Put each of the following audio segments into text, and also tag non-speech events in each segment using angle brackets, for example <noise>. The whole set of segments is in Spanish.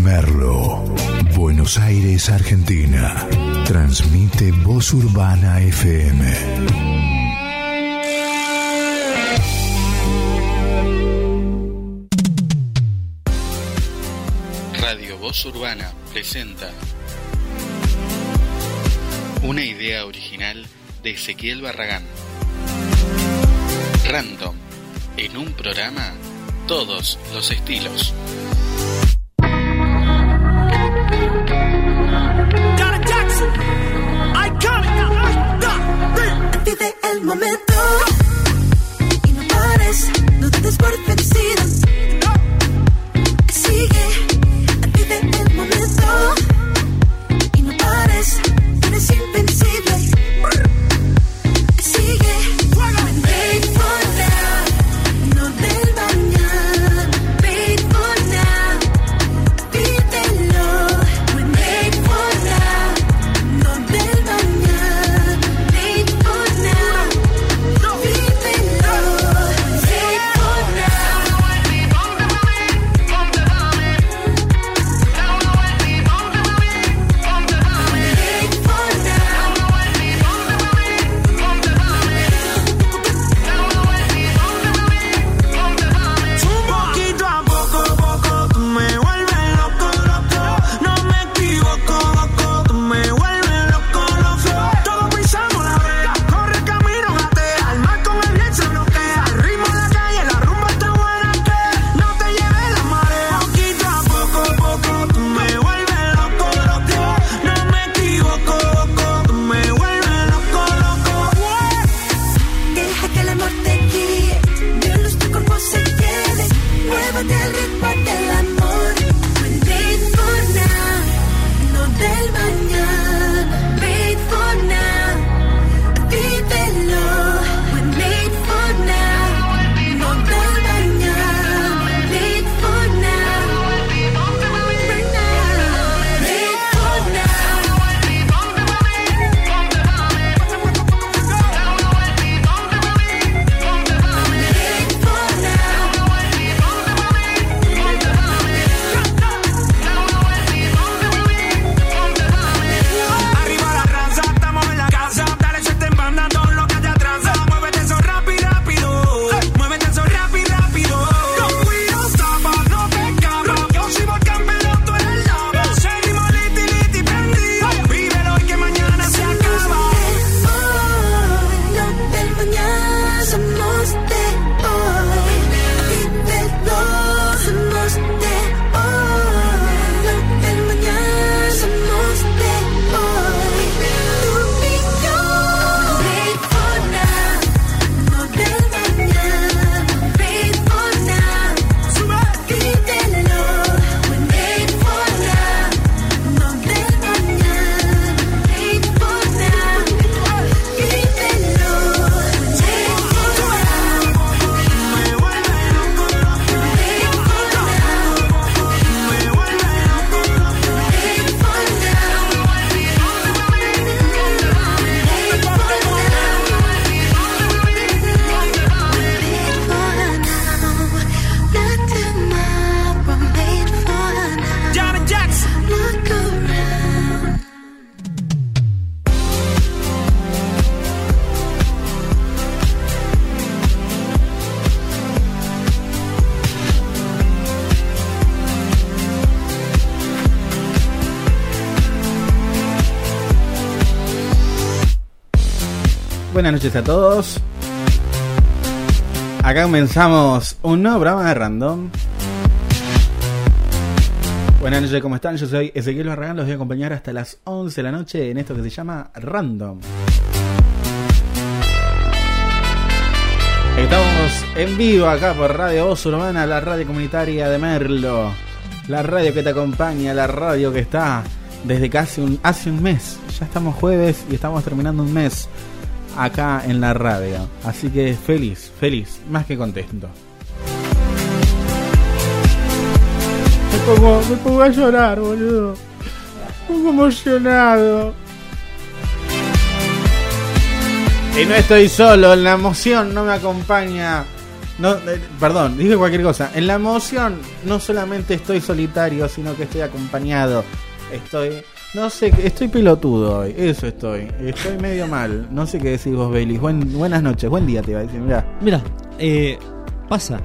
Merlo, Buenos Aires, Argentina. Transmite Voz Urbana FM. Radio Voz Urbana presenta una idea original de Ezequiel Barragán. Random, en un programa, todos los estilos. Vive Buenas noches a todos. Acá comenzamos un nuevo programa de Random. Buenas noches, ¿cómo están? Yo soy Ezequiel Barragán, los voy a acompañar hasta las 11 de la noche en esto que se llama Random. Estamos en vivo acá por Radio Voz Urbana, la radio comunitaria de Merlo. La radio que te acompaña, la radio que está desde casi un, hace un mes. Ya estamos jueves y estamos terminando un mes acá en la radio. Así que feliz, feliz, más que contento. Me pongo, me pongo a llorar, boludo. Me pongo emocionado. Y no estoy solo, la emoción no me acompaña No, eh, perdón, dije cualquier cosa. En la emoción no solamente estoy solitario, sino que estoy acompañado. Estoy, no sé, estoy pelotudo hoy. Eso estoy. Estoy medio mal. No sé qué decís vos, Bailey. Buen, buenas noches, buen día te iba a decir. Mirá. Mira, eh, pasa,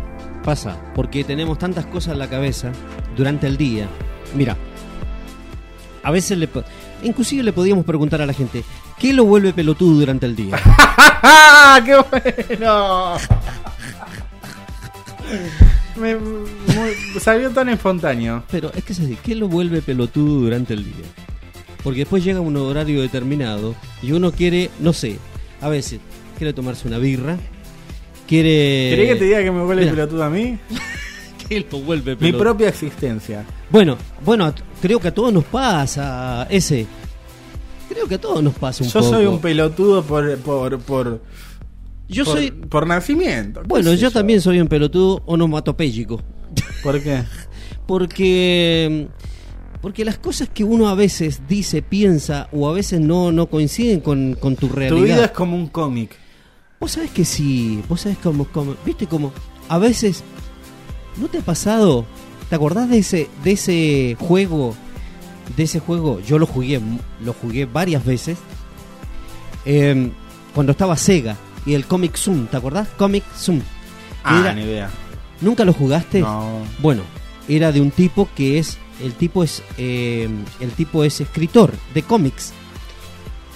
pasa, porque tenemos tantas cosas en la cabeza durante el día. Mira, a veces le, inclusive le podíamos preguntar a la gente, ¿qué lo vuelve pelotudo durante el día? ¡Ah, <laughs> qué bueno! Me, muy- salió tan espontáneo. Pero es que es así, ¿qué lo vuelve pelotudo durante el día? Porque después llega un horario determinado y uno quiere, no sé, a veces quiere tomarse una birra, quiere... ¿Querés que te diga que me vuelve Mira. pelotudo a mí? <laughs> ¿Qué lo vuelve Mi pelotudo? propia existencia. Bueno, bueno, creo que a todos nos pasa ese. Creo que a todos nos pasa un Yo poco. soy un pelotudo por, por, por, Yo por, soy. por nacimiento. ¿qué Bueno, yo también soy un pelotudo onomatopéyico. ¿Por qué? <laughs> Porque. Porque las cosas que uno a veces dice, piensa o a veces no, no coinciden con, con tu realidad. Tu vida es como un cómic. Vos sabés que sí, vos sabés cómo, cómo- viste como a veces ¿no te ha pasado? ¿Te acordás de ese de ese juego? De ese juego, yo lo jugué, lo jugué varias veces. em, cuando estaba Sega y el Comic Zoom, ¿te acordás? Comic Zoom. Ah, Era- ni idea. ¿Nunca lo jugaste? No. Bueno, era de un tipo que es el tipo es eh, el tipo es escritor de cómics.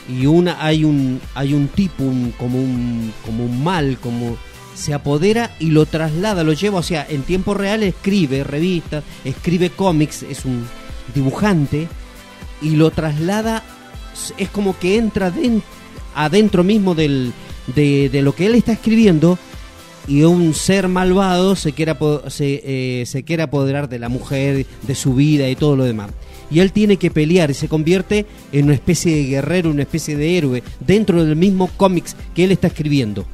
Y una hay un hay un tipo como un como un mal como se apodera y lo traslada lo lleva o sea en tiempo real escribe revistas escribe cómics es un dibujante y lo traslada es como que entra den- adentro mismo del, de, de lo que él está escribiendo y un ser malvado se quiere, apo- se, eh, se quiere apoderar de la mujer, de su vida y todo lo demás. Y él tiene que pelear y se convierte en una especie de guerrero, una especie de héroe dentro del mismo cómics que él está escribiendo.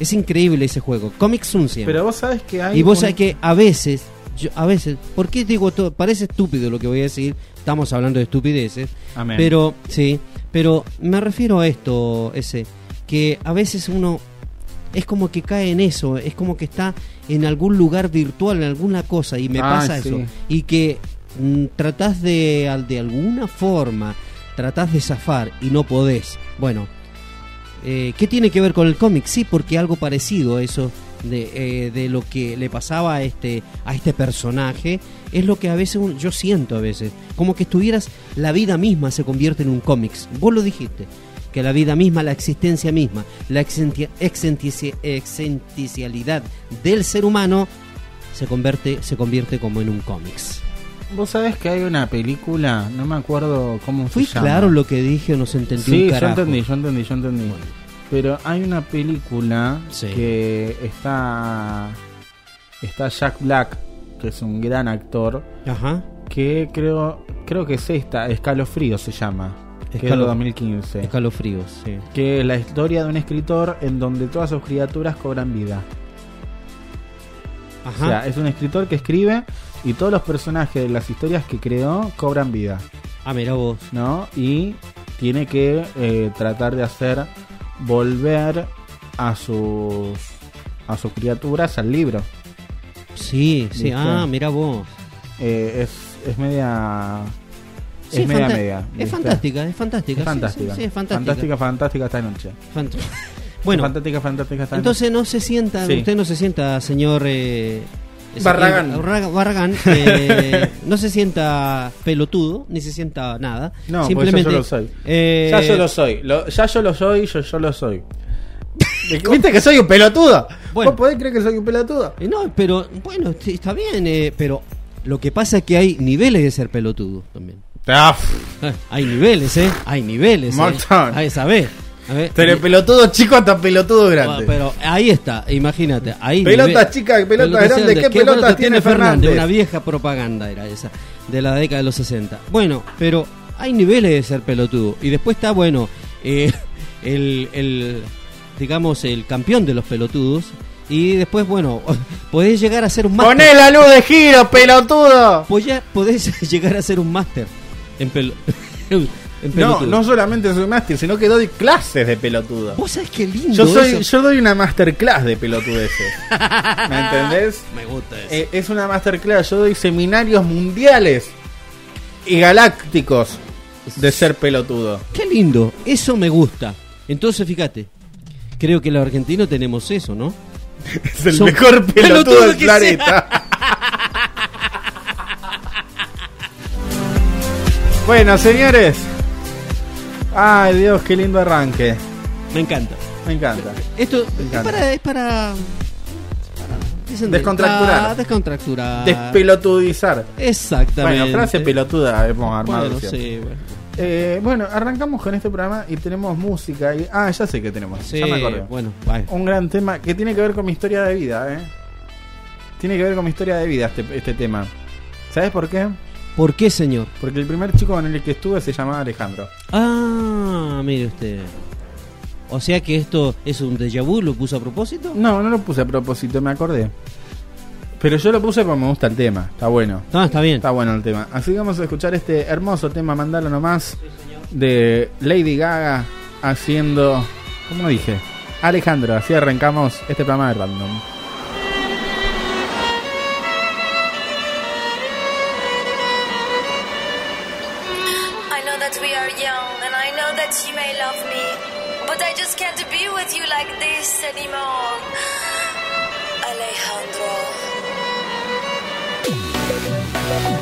Es increíble ese juego. Comic Sun. Pero vos sabés que hay. Y vos un- sabés que a veces, yo- a veces, ¿por qué digo todo? Parece estúpido lo que voy a decir, estamos hablando de estupideces, Amén. pero sí, pero me refiero a esto, ese, que a veces uno es como que cae en eso, es como que está en algún lugar virtual, en alguna cosa, y me Ah, pasa sí. eso, y que mm, tratás de, de alguna forma, tratás de zafar y no podés. Bueno, eh, ¿Qué tiene que ver con el cómic? Sí, porque algo parecido a eso de, eh, de lo que le pasaba a este, a este personaje es lo que a veces un- yo siento a veces. Como que estuvieras, la vida misma se convierte en un cómics. Vos lo dijiste, que la vida misma, la existencia misma, la exenti- exentici- exenticialidad del ser humano se convierte, se convierte como en un cómics. Vos sabés que hay una película, no me acuerdo cómo ¿Fui se llama. claro lo que dije o no se entendió Sí, un yo carajo? entendí, yo entendí, yo entendí. Pero hay una película Sí. que está está Jack Black, que es un gran actor, Ajá. que creo creo que es esta, Escalofrío se llama, Escalo- 2015. Escalofríos, sí. Que es la historia de un escritor en donde todas sus criaturas cobran vida. Ajá. O sea, es un escritor que escribe y todos los personajes de las historias que creó cobran vida. ah, mira vos. ¿no? Y tiene que eh, tratar de hacer volver a sus a sus criaturas al libro. Sí, sí, ¿Viste? ah, mira vos. Eh, es, es media Sí, es media media. Es fantástica, es fantástica. Es fantástica. Sí, sí, es fantástica. fantástica, fantástica esta noche. Fant- <laughs> bueno, fantástica, fantástica esta entonces no se sienta, Sí. usted no se sienta, señor eh, Barragán. Ezequiel Barra- Barragán, <laughs> eh, no se sienta pelotudo, ni se sienta nada. noche. No, porque simplemente ya yo lo soy. eh, ya yo lo soy. Lo- ya yo lo soy, yo, yo lo soy. <laughs> ¿Viste que soy un pelotudo? Bueno. ¿Vos podés creer que soy un pelotudo? eh, no, pero bueno, está bien, eh, pero lo que pasa es que hay niveles de ser pelotudo también. Ah, Eh, <laughs> hay niveles, ¿eh? Hay niveles. ¿eh? Montón. Ahí sabés. A ver, Pero pelotudo chico hasta pelotudo Ah, grande. Pero ahí está, imagínate. Ahí Pelotas chicas, pelotas grandes, ¿qué pelotas tiene Fernández? Una vieja propaganda era esa, de la década de los 60. Bueno, pero hay niveles de ser pelotudo. Y después está, bueno, eh, <laughs> el, el, digamos, el campeón de los pelotudos. Y después, bueno, <laughs> podés llegar a ser un máster. ¡Poné la luz de giro, pelotudo! Podés llegar a ser un máster en pelo- <laughs> en No, no solamente soy máster, sino que doy clases de pelotudo. Vos sabés qué lindo Yo soy, eso? yo doy una masterclass de pelotudeces. ¿Me entendés? <laughs> Me gusta eso. Eh, es una masterclass, yo doy seminarios mundiales y galácticos de ser pelotudo. Qué lindo, eso me gusta. Entonces, fíjate, creo que los argentinos tenemos eso, ¿no? <laughs> Es el Son mejor pelotudo pelotudo del planeta. Bueno, señores. Ay, Dios, qué lindo arranque. Me encanta. Me encanta. Esto Me es para, es para. Descontracturar. Descontracturar. Despelotudizar. Exactamente. Bueno, frase pelotuda hemos armado. Bueno, sí, bueno. Eh, bueno, arrancamos con este programa y tenemos música. Y... Ah, ya sé que tenemos. Sí, ya me acordé. bueno, vaya. Un gran tema que tiene que ver con mi historia de vida, ¿eh? Tiene que ver con mi historia de vida este, este tema. ¿Sabes por qué? ¿Por qué, señor? Porque el primer chico con el que estuve se llamaba Alejandro. Ah, mire usted. O sea que esto es un déjà vu, lo puso a propósito. No, no lo puse a propósito, me acordé. Pero yo lo puse porque me gusta el tema. Está bueno. Ah, está bien. Está bueno el tema. Así que vamos a escuchar este hermoso tema, mandalo nomás, de Lady Gaga haciendo, ¿cómo dije? Alejandro, así arrancamos este programa de Random. Just can't be with you like this anymore. Alejandro.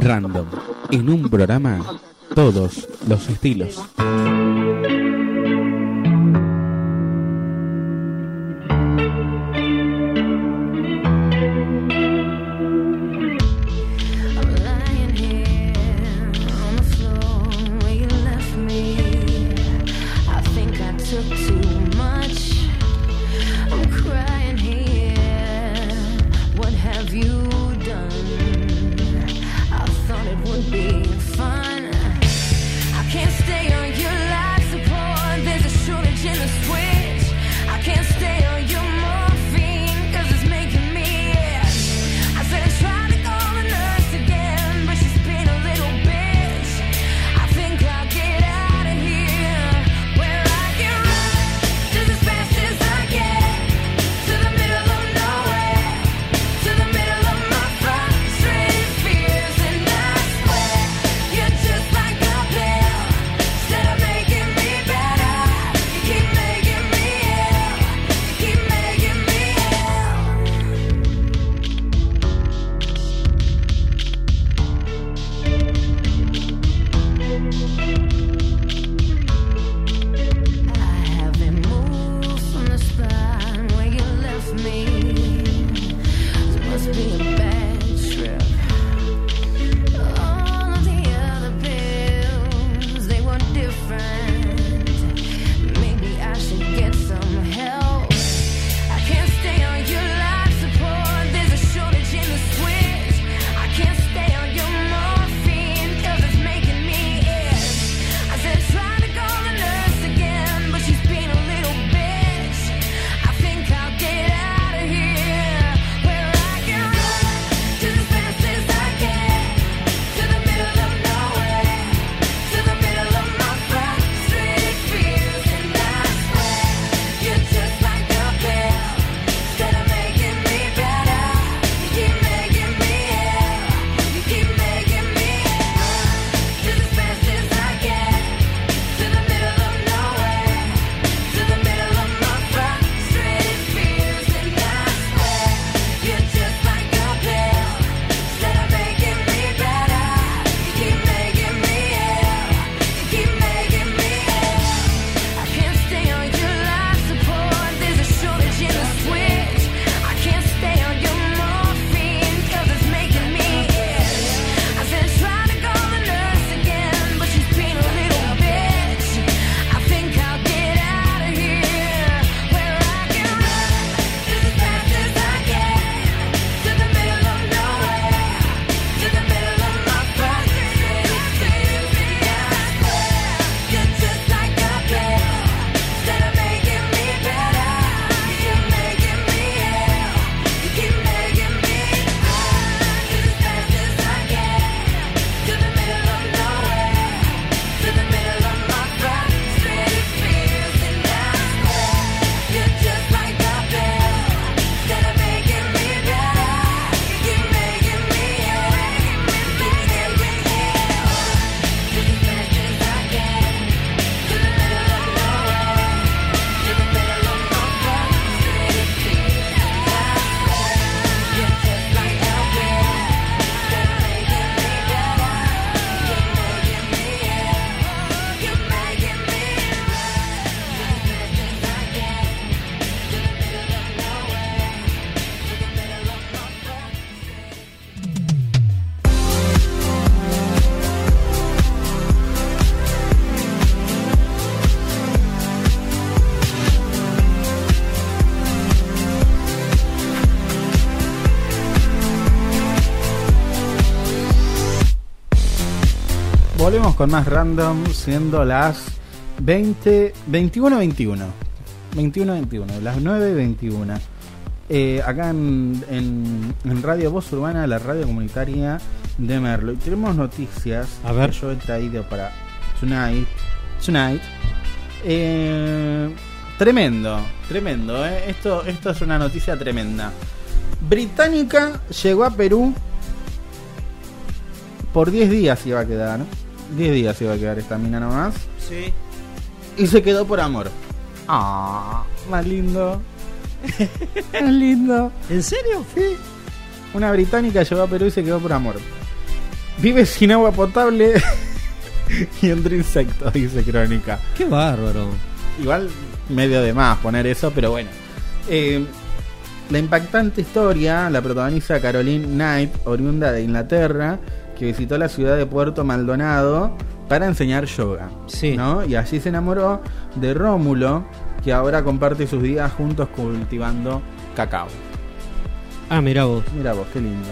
Random. En un programa, todos los estilos. volvemos con más random, siendo las 20, 21, 21. 21, 21, las 9, 21. Eh, acá en, en, Radio Voz Urbana, la radio comunitaria de Merlo. Y tenemos noticias. A ver. Yo he traído para Tonight. Tonight. Eh, tremendo, tremendo. Eh. Esto, esto es una noticia tremenda. Británica llegó a Perú por 10 días iba a quedar. 10 días se iba a quedar esta mina nomás. Sí. Y se quedó por amor. Ah, más lindo. <laughs> más lindo. ¿En serio? Sí. Una británica llegó a Perú y se quedó por amor. Vive sin agua potable <laughs> y entre insectos, dice Crónica. Qué bárbaro. Igual medio de más poner eso, pero bueno. Eh, la impactante historia la protagoniza Caroline Knight, oriunda de Inglaterra, que visitó la ciudad de Puerto Maldonado para enseñar yoga. Sí. ¿no? Y allí se enamoró de Rómulo, que ahora comparte sus días juntos cultivando cacao. Ah, mira vos. Mira vos, qué lindo.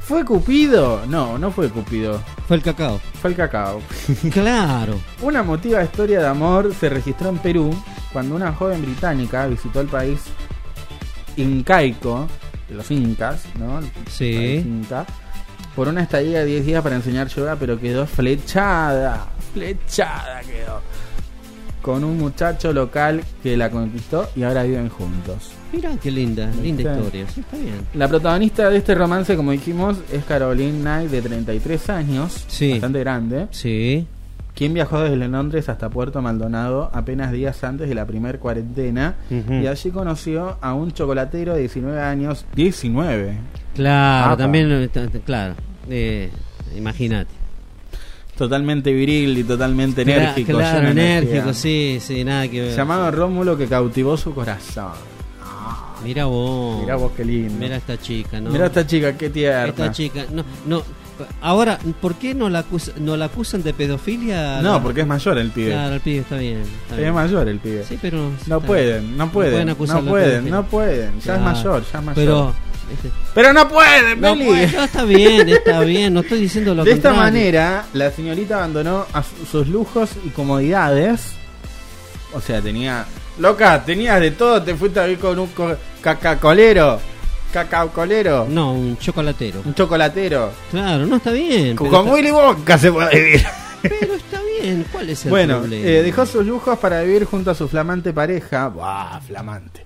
¿Fue Cupido? No, no fue Cupido. Fue el cacao. Fue el cacao. <laughs> claro. Una emotiva historia de amor se registró en Perú cuando una joven británica visitó el país incaico, de los incas, ¿no? El Sí. país inca, por una estadía de 10 días para enseñar yoga, pero quedó flechada, flechada quedó. Con un muchacho local que la conquistó y ahora viven juntos. Mira qué linda, linda historia. Sí, está bien. La protagonista de este romance, como dijimos, es Caroline Knight, de 33 años, Sí. bastante grande, Sí. quien viajó desde Londres hasta Puerto Maldonado apenas días antes de la primer cuarentena y allí conoció a un chocolatero de 19 años. 19. Claro, Apa. también, eh, claro. Eh, Imagínate. Totalmente viril y totalmente Cla- enérgico. Claro, enérgico, sí, sí, nada que ver. Llamado Rómulo que cautivó su corazón. Mira vos. Mirá vos qué lindo. Mira esta chica, ¿no? Mirá esta chica, qué tierna. Esta chica, no, no. Ahora, ¿por qué no la, acusa- no la acusan de pedofilia? No, porque es mayor el pibe. Claro, el pibe está bien. está es bien. mayor el pibe. Sí, pero. No pueden, no pueden, pueden no pueden, de no pueden, ya es Claro. mayor, ya es mayor. Pero. Este, Pero no pueden, no, puede, no, está bien, está bien. No estoy diciendo lo De esta manera, la señorita abandonó a su- sus lujos y comodidades. O sea, tenía. Loca, tenías de todo, te fuiste a vivir con un co- cacacolero. Cacaucolero. No, un chocolatero. Un chocolatero. Claro, no está bien. Con está- Willy Wonka se puede vivir. Pero está bien, ¿cuál es el Bueno, problema? eh, dejó sus lujos para vivir junto a su flamante pareja. ¡Buah, flamante!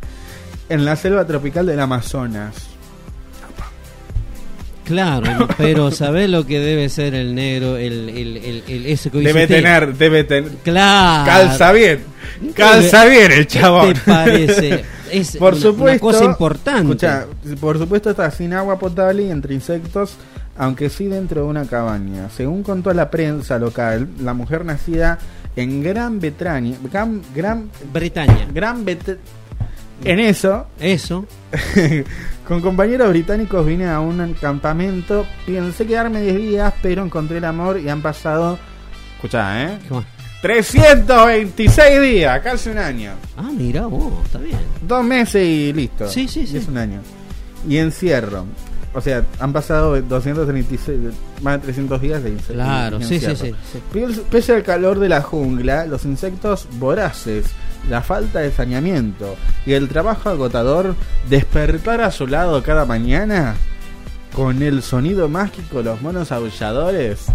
En la selva tropical del Amazonas. Claro, pero ¿sabés lo que debe ser el negro? El, el, el, el- ese que Debe usted? tener, debe tener. Claro. Calza bien. Calza bien el chabón. ¿Qué te parece? <laughs> Es por una- supuesto. una cosa importante. Escucha, por supuesto está sin agua potable y entre insectos, aunque sí dentro de una cabaña. Según contó la prensa local, la mujer nacida en Gran Bretaña, Gran, Gran, Bretaña. Gran Bet- en eso, Eso. <laughs> con compañeros británicos vine a un campamento, pensé quedarme 10 días, pero encontré el amor y han pasado, escuchá, ¿eh? ¿Cómo? 326 días, casi un año. Ah, mira vos, está bien. Dos meses y listo. Sí, sí, Y sí. es un año. Y encierro. O sea, han pasado 236, más de 300 días de ince- Claro, de sí, sí, encierro. sí, Pese al calor de la jungla, los insectos voraces, la falta de saneamiento y el trabajo agotador, despertar a su lado cada mañana con el sonido mágico de los monos aulladores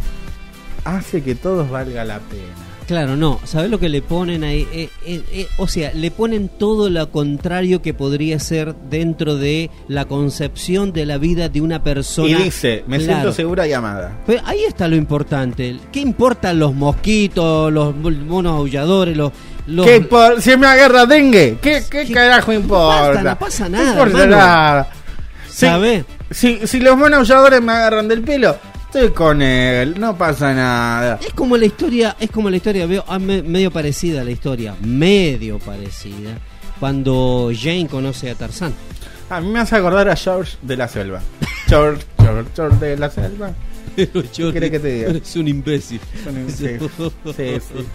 hace que todos valga la pena. Claro, no. ¿Sabés lo que le ponen ahí? Eh, eh, eh, o sea, le ponen todo lo contrario que podría ser dentro de la concepción de la vida de una persona. Y dice, me Claro. siento segura y amada. Pero ahí está lo importante. ¿Qué importan los mosquitos, los monos aulladores, los... los ¿Qué por- si me agarra dengue? ¿Qué, qué ¿Qué- carajo no importa? no pasa No nada, importa hermano. nada. Si, si, si los monos aulladores me agarran del pelo, estoy con él, no pasa nada. Es como la historia, es como la historia, veo ah, me- medio parecida a la historia, medio parecida, cuando Jane conoce a Tarzán. A mí me hace acordar a George de la Selva. George, George, George de la Selva. <laughs> Pero yo que te diga? Eres un imbécil. Sí, <laughs> sí, sí.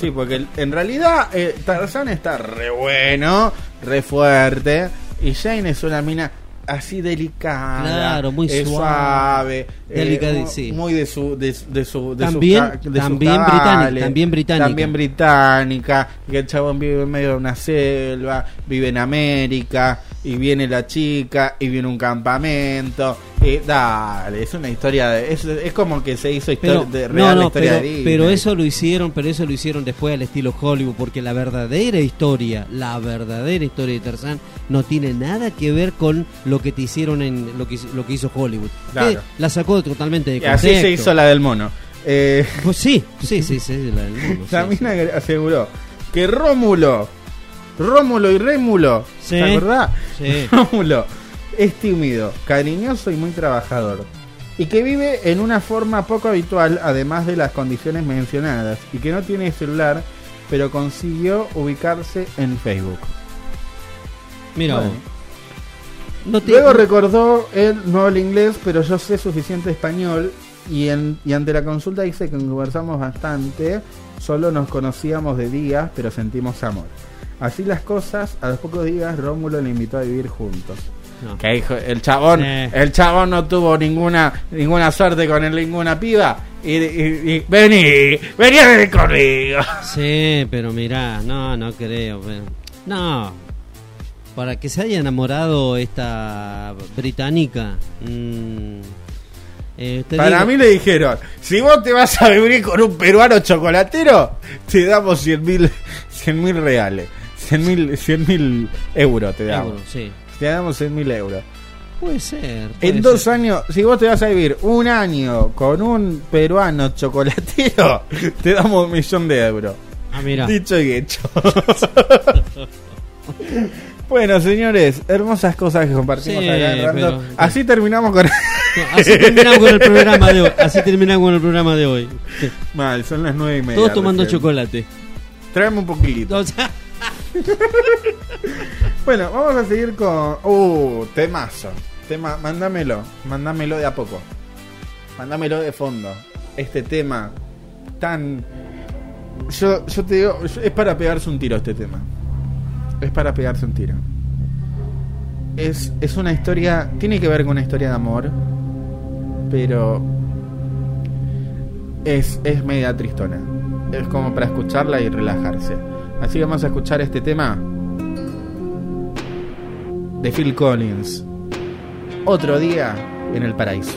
Sí, porque en realidad eh, Tarzán está re bueno, re fuerte, y Jane es una mina así delicada, Claro, muy eh, suave, eh, delicada, sí. muy de su de, su- de su de sus También- ca- de sus también cabales, británica, también británica. también británica, que el chabón vive en medio de una selva, vive en América y viene la chica y viene un campamento. Y dale, es una historia de, es, es como que se hizo Pero, de real no, la no, historia pero, de Disney. pero eso lo hicieron, pero eso lo hicieron después al estilo Hollywood, porque la verdadera historia, la verdadera historia de Tarzán no tiene nada que ver con lo que te hicieron en lo que, hizo- lo que hizo Hollywood. Claro. La sacó totalmente de Y así contexto. se hizo la del mono. Eh, Pues sí, <laughs> sí, sí, sí, la del sí, que aseguró que Rómulo, Rómulo y Rémulo, Sí. ¿te acordás? Sí. <laughs> Rómulo es tímido, cariñoso y muy trabajador. y que vive en una forma poco habitual, además de las condiciones mencionadas, y que no tiene celular, pero consiguió ubicarse en Facebook. Mira, Bueno. vos. no te- Luego recordó, él no habla inglés, pero yo sé suficiente español, y, en- y ante la consulta dice que conversamos bastante, solo nos conocíamos de días, pero sentimos amor. Así las cosas, a los pocos días Rómulo le invitó a vivir juntos. No. Que hijo, el chabón, Sí. el chabón no tuvo ninguna ninguna suerte con el- ninguna piba. Y, y- y- vení, vení a vivir conmigo. Sí, pero mirá, no, no creo. pero- No, para que se haya enamorado esta británica. mm, eh, te Para digo- mí le dijeron, si vos te vas a vivir con un peruano chocolatero, te damos 100 mil 100 mil reales. 100 mil 100 mil euros te damos. Euro, sí. Te damos 100 mil euros. Puede ser. puede En dos ser. años, si vos te vas a vivir un año con un peruano chocolatero, <laughs> te damos un millón de euros. Ah, mira. Dicho y hecho. <laughs> bueno, señores, hermosas cosas que compartimos Sí, acá en pero- Así terminamos con. Así terminamos con el programa de hoy. Así terminamos con el programa de hoy. Sí. Mal, son las nueve y media. Todos tomando recién. chocolate. Tráeme un poquito. O sea, <laughs> Bueno, vamos a seguir con. Uh, temazo. Tema, mándamelo. Mándamelo de a poco. Mándamelo de fondo. Este tema tan. Yo, yo te digo, es para pegarse un tiro este tema. Es para pegarse un tiro. Es, es una historia. Tiene que ver con una historia de amor. Pero. Es, es media tristona. Es como para escucharla y relajarse. Así vamos a escuchar este tema de Phil Collins. Otro día en el paraíso.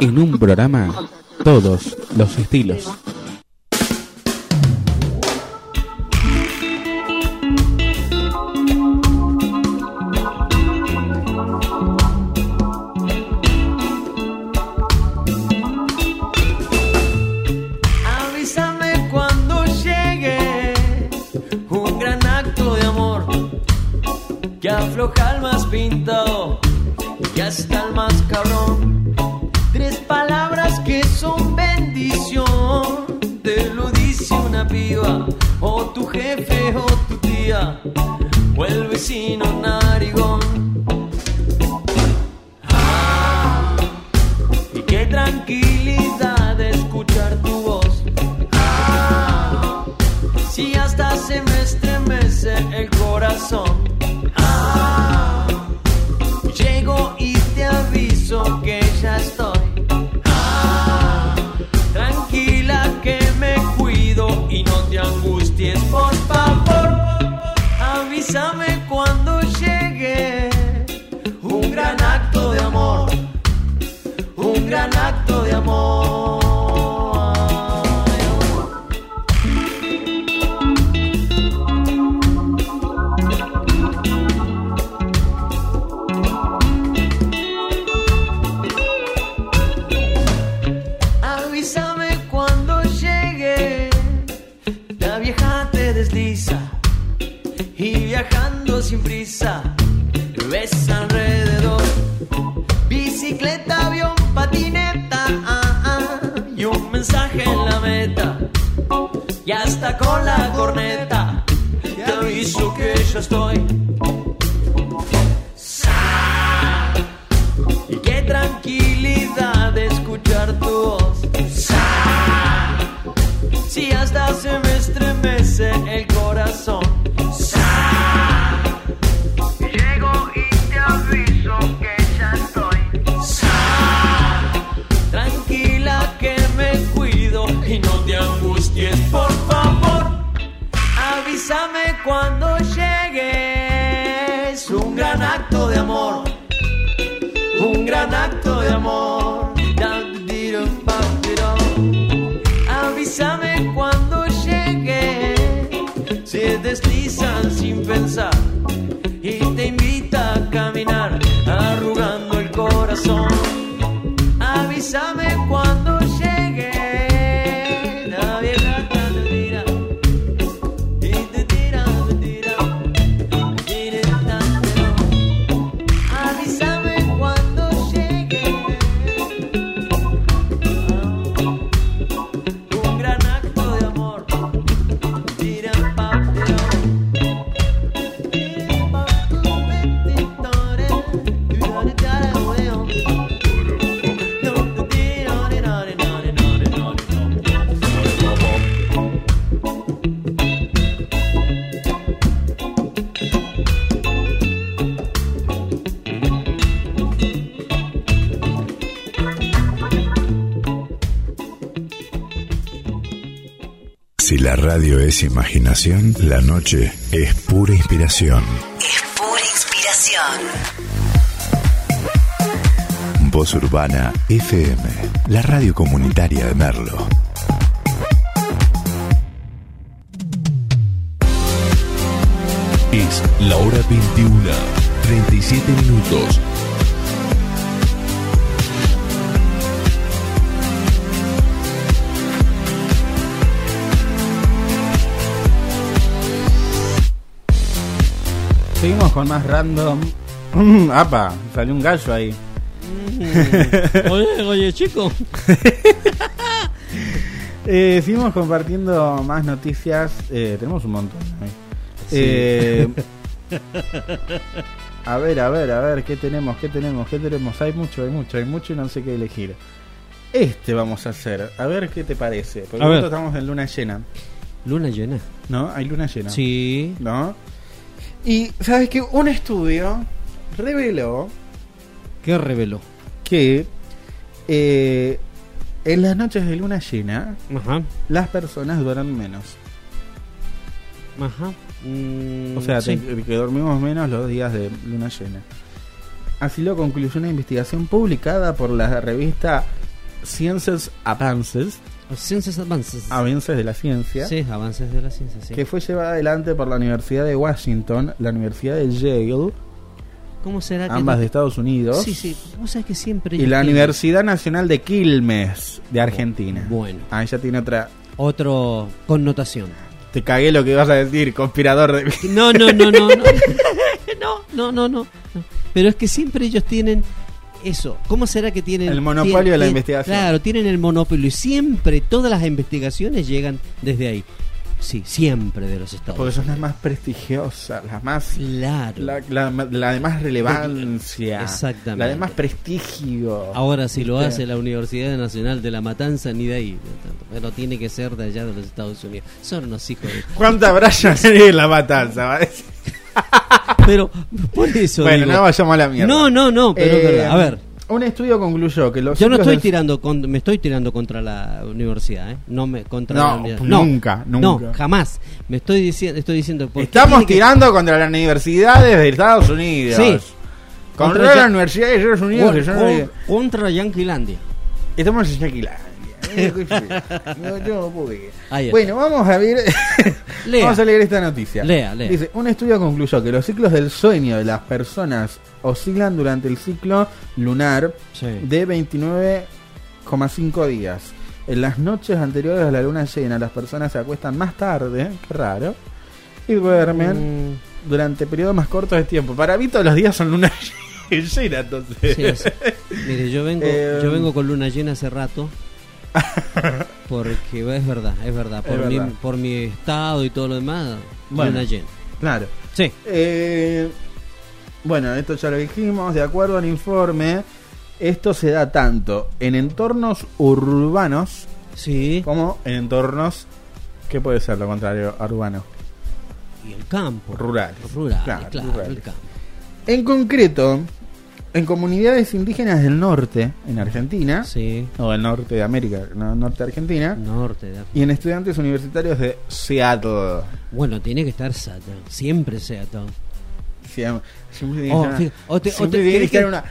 En un programa, todos los estilos. Un imaginación, la noche es pura inspiración. Es pura inspiración. Voz Urbana FM, la radio comunitaria de Merlo. Es la hora 21, 37 minutos. Seguimos con más random. Apa, salió un gallo ahí. Oye, oye, chico. <laughs> Eh, seguimos compartiendo más noticias. Eh, tenemos un montón. ahí. Sí. Eh, a ver, a ver, a ver, ¿qué tenemos? ¿Qué tenemos? ¿Qué tenemos? Hay mucho, hay mucho, hay mucho y no sé qué elegir. Este vamos a hacer. A ver qué te parece. Porque nosotros estamos en luna llena. Luna llena. ¿No? Hay luna llena. Sí. ¿No? Y, ¿sabes qué? Un estudio reveló ¿Qué reveló? que eh, en las noches de luna llena Ajá. las personas duermen menos. Ajá. Mm, O sea, sí. te- que dormimos menos los días de luna llena. Así lo concluyó una investigación publicada por la revista Sciences Advances, Ciencias Avances. Avances de la Ciencia, Sí, avances de la ciencia, sí. que fue llevada adelante por la Universidad de Washington, la Universidad de Yale, ¿Cómo será que ambas no- de Estados Unidos, Sí, sí. Vos sabés que siempre. y la Universidad Nacional de Quilmes, de Argentina. Bueno. Ah, ya tiene otra. Otro connotación. Te cagué lo que vas a decir, conspirador de. No, no, no, no. No, <laughs> <laughs> no, no, no. no. Pero es que siempre ellos tienen eso. ¿Cómo será que tienen El monopolio de la investigación. Claro, tienen el monopolio y siempre todas las investigaciones llegan desde ahí. Sí, siempre de los Estados Porque son Unidos. las más prestigiosas, las más. Claro. La, la- la de más relevancia. Exactamente. La de más prestigio. Ahora si lo hace la Universidad Nacional de la Matanza, ni de ahí. Pero tiene que ser de allá de los Estados Unidos. Son unos hijos de... ¿Cuánta Brian en la matanza? va a decir? <laughs> Pero por eso Bueno, digo- no vayamos a la mierda. No, no, no, pero es Eh, verdad. A ver, Un estudio concluyó que los yo no estoy del- tirando con- me estoy tirando contra la universidad, ¿eh? No me contra No, la universidad. nunca, No, nunca. jamás. Me estoy diciendo estoy diciendo ¿por qué Estamos que- tirando contra las universidades de Estados Unidos. Sí. Contra, Contra las universidades de Estados Unidos. con- que son- con- contra Yanquilandia. Estamos en Yaquilandia. <laughs> No, yo no puedo creer. Bueno, vamos a ver. <laughs> Lea. Vamos a leer esta noticia. Lea, lea. Dice: Un estudio concluyó que los ciclos del sueño de las personas oscilan durante el ciclo lunar Sí. de 29,5 días. En las noches anteriores a la luna llena, las personas se acuestan más tarde, qué raro, y duermen Mm, durante periodos más cortos de tiempo. Para mí todos los días son luna <laughs> llena, entonces. sí. Mire, yo vengo Eh, yo vengo con luna llena hace rato. Porque es verdad, es verdad, por Es mi verdad. por mi estado y todo lo demás, Bueno. llena. Claro. Sí. Eh, bueno, esto ya lo dijimos. De acuerdo al informe, esto se da tanto en entornos urbanos Sí. como en entornos. ¿Qué puede ser lo contrario a urbano? Y el campo. Rurales. Rural, Claro, claro, rurales. el campo. En concreto, en comunidades indígenas del norte, en Argentina, Sí. o del norte de América, no, norte de Argentina, Norte. de- y en estudiantes universitarios de Seattle. Bueno, tiene que estar Seattle. Siempre Seattle. Siempre, siempre tiene Oh, o te- o siempre te- tiene que ¿querés estar una.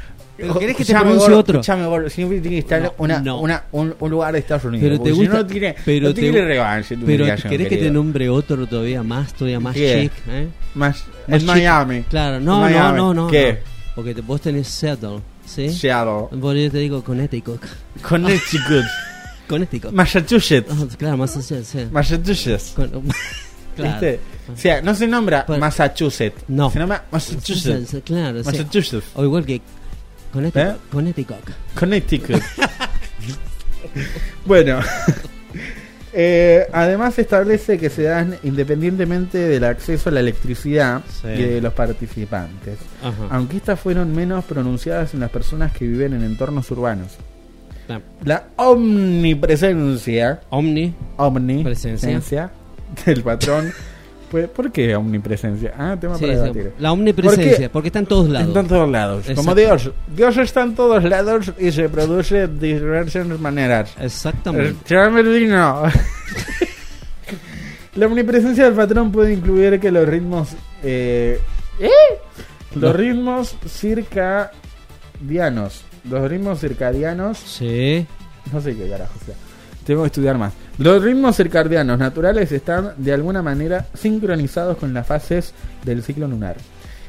querés que te pronuncie otro? siempre tiene que estar No, una, no. una- un, un lugar de Estados Unidos. Pero te si gusta. no tiene, pero no te tiene relevancia tu Pero ¿querés que te nombre otro todavía más, todavía más ¿Qué? chic? ¿eh? Más, Más en chic. Miami. Claro, no, En no, Miami. no, no. ¿Qué? Porque te- vos tenés Seattle, ¿sí? Seattle. Por yo te digo Connecticut. Connecticut. <laughs> Connecticut. Massachusetts. Ah, claro, Massachusetts. sí. Massachusetts. Con- <laughs> claro. ¿Viste? O sea, no se nombra Pues- Massachusetts. No. Se llama Massachusetts. Claro, sí. Massachusetts. O igual que Connecticut. ¿Eh? Connecticut. Connecticut. <laughs> bueno. Eh, además establece que se dan independientemente del acceso a la electricidad Sí. y de los participantes, Ajá. aunque estas fueron menos pronunciadas en las personas que viven en entornos urbanos. Claro. La omnipresencia, Omni. omnipresencia del patrón, <laughs> pues, ¿por qué omnipresencia? Ah, tema Sí, para debatir. La omnipresencia, ¿Por porque está en todos lados. Está en todos lados. Como. Dios. Dios está en todos lados y se produce de diversas maneras. Exactamente. Echame el vino. La omnipresencia del patrón puede incluir que los ritmos. Eh, ¿eh? Los No. ritmos circadianos. Los ritmos circadianos. Sí. No sé qué carajo sea. Tengo que estudiar más. Los ritmos circadianos naturales están de alguna manera sincronizados con las fases del ciclo lunar.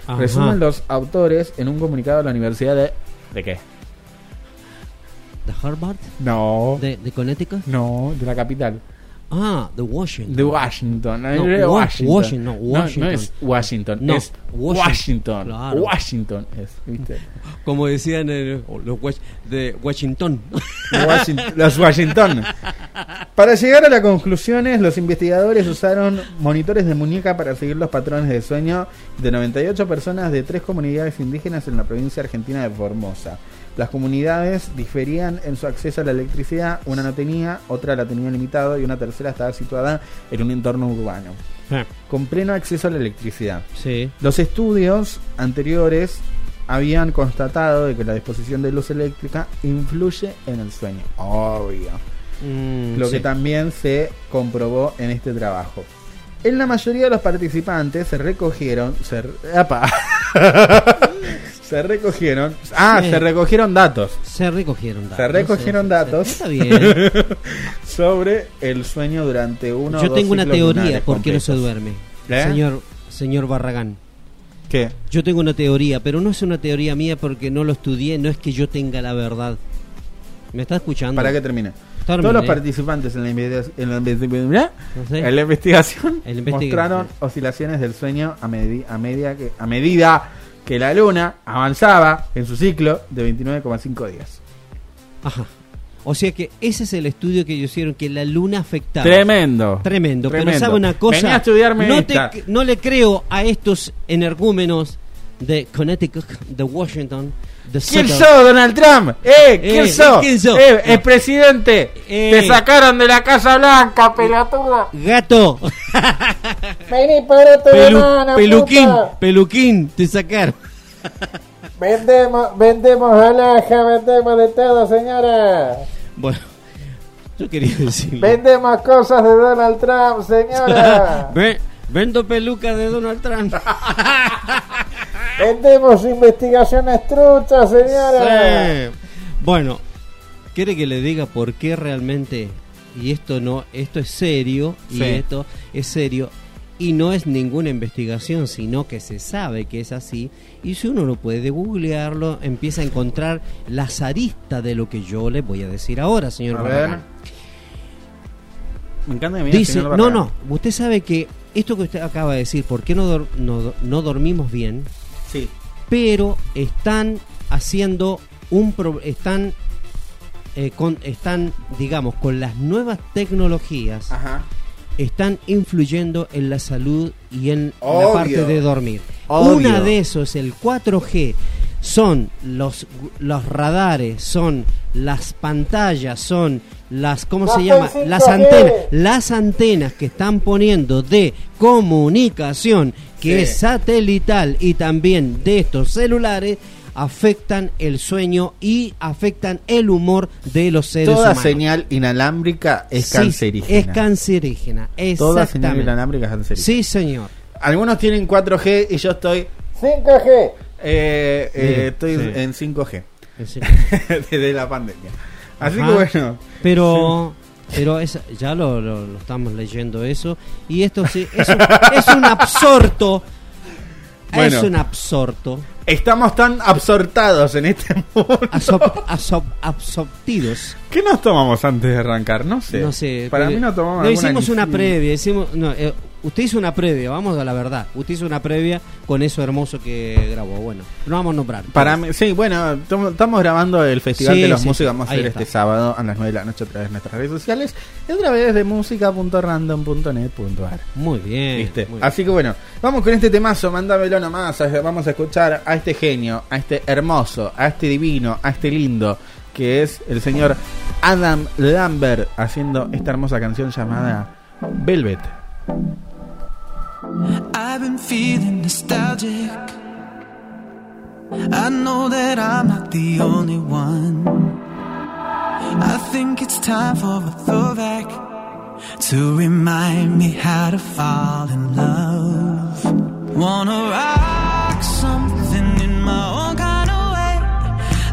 Ajá. Resumen los autores en un comunicado a la Universidad de. ¿De qué? ¿De Harvard? No. ¿De, de Connecticut? No, de la capital. Ah, de Washington. De Washington. No, Wa- Washington. Washington, no, No, Washington. No, es Washington, No, es Washington. Washington. Claro. Washington es, ¿viste? <laughs> Como decían eh, los de Washington. <laughs> Washington- los Washington. Para llegar a las conclusiones, los investigadores usaron monitores de muñeca para seguir los patrones de sueño de 98 personas de tres comunidades indígenas en la provincia argentina de Formosa. Las comunidades diferían en su acceso a la electricidad, una no tenía, otra la tenía limitado y una tercera estaba situada en un entorno urbano, con pleno acceso a la electricidad. sí. Los estudios anteriores habían constatado de que la disposición de luz eléctrica influye en el sueño. Obvio. Mm, Lo sí. que también se comprobó en este trabajo. En la mayoría de los participantes se recogieron. Se, ¡Apa! <laughs> se recogieron. Ah, Sí. se recogieron datos. Se recogieron datos. Se recogieron datos. Está bien. <laughs> sobre el sueño durante uno o Yo dos tengo una teoría por qué no se duerme. ¿Eh? Señor, señor Barragán. ¿Qué? Yo tengo una teoría, pero no es una teoría mía porque no lo estudié, no es que yo tenga la verdad. ¿Me está escuchando? Para que termine. Todos los participantes en la, en la investiga- No sé. en la investigación mostraron oscilaciones del sueño a, medi- a, media que, a medida que la luna avanzaba en su ciclo de 29,5 días. Ajá. O sea que ese es el estudio que ellos hicieron, que la luna afectaba. Tremendo. Tremendo. Pero sabe una cosa. Venía a estudiarme no, esta. te- no le creo a estos energúmenos de Connecticut, de Washington, ¿Quién sos, Donald Trump? ¡Eh! ¿Quién Eh, sos? ¿quién sos? ¡Eh! ¡El presidente! Eh. ¡Te sacaron de la Casa Blanca, pelotuda! Gato, ¡Vení para tu Pelu- peluquín, peluquín, te sacaron. <laughs> Vendemos, vendemos alhaja, vendemos de todo, señora. Bueno, yo quería decirle. Vendemos cosas de Donald Trump, señora. <laughs> Ve- vendo peluca de Donald Trump. <laughs> vendemos investigaciones truchas, Sí. Bueno, ¿quiere que le diga por qué realmente? Y esto no, esto es serio, y esto es serio, y no es ninguna investigación, sino que se sabe que es así. Y si uno no puede googlearlo, empieza a encontrar las aristas de lo que yo le voy a decir ahora, señor A ver. Me encanta que me Dice, señor no, no, usted sabe que esto que usted acaba de decir, ¿por qué no, no, no dormimos bien? Pero están haciendo un pro- están eh, con, están digamos con las nuevas tecnologías Ajá. están influyendo en la salud y en la parte de dormir Obvio. una de esos el 4G son los los radares son las pantallas son las cómo se llama las antenas las antenas que están poniendo de comunicación que Sí. es satelital y también de estos celulares afectan el sueño y afectan el humor de los seres Toda humanos. señal inalámbrica es Sí, cancerígena. Es cancerígena. Toda señal Exactamente. inalámbrica es cancerígena. Sí, señor. Algunos tienen 4G y yo estoy 5G. Eh, eh, Sí, estoy sí. en 5G Sí. <laughs> desde la pandemia. Así Ajá. que bueno. Pero, pero es- ya lo, lo- lo estamos leyendo eso. Y esto sí, es, un, es un absorto. Bueno. Es un absorto. Estamos tan absortados en este mundo. Absortidos. ¿Qué nos tomamos antes de arrancar? No sé. No sé. Para mí no tomamos no, hicimos una previa. Hicimos, no, eh, usted hizo una previa, vamos a la verdad. Usted hizo una previa con eso hermoso que grabó. Bueno, no vamos a nombrar. Para mí, sí, bueno, estamos grabando el Festival Sí, de los sí, Músicos. Vamos a hacer está. este sábado a las 9 de la noche a través de nuestras redes sociales y a través de música.random.net.ar. Muy muy bien. Así que bueno, vamos con este temazo, mándamelo nomás. Vamos a escuchar a este genio, a este hermoso, a este divino, a este lindo, que es el señor Adam Lambert haciendo esta hermosa canción llamada Velvet. I've been feeling nostalgic. I know that I'm not the only one. I think it's time for a throwback to remind me how to fall in love. Wanna rock something in my own kind of way,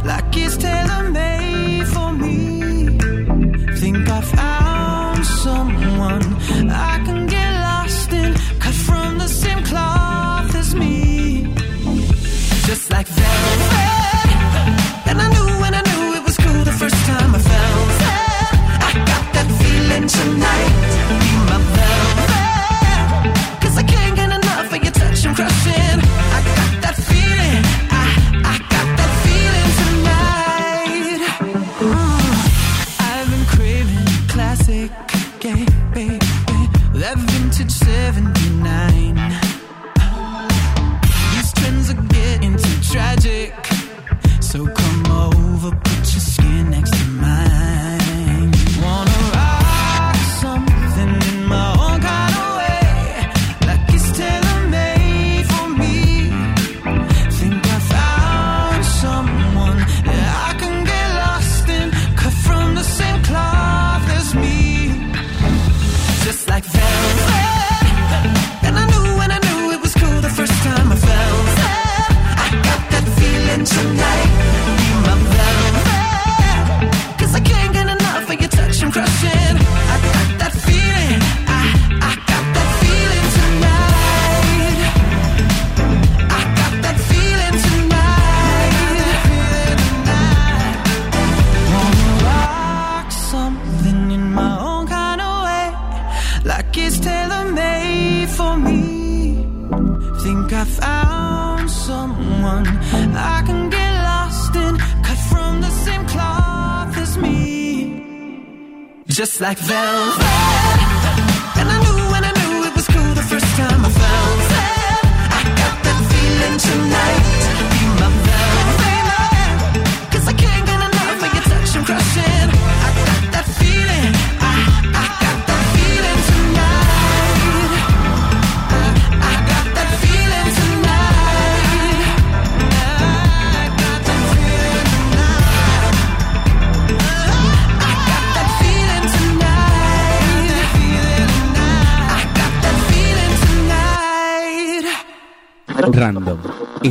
like it's tailor made for me. Think I found someone I can Just like velvet. And I knew when I knew it was cool the first time I felt it. I got that feeling tonight. Be my velvet. Cause I can't get enough of your touch and crushing.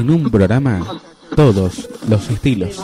en un programa todos los estilos.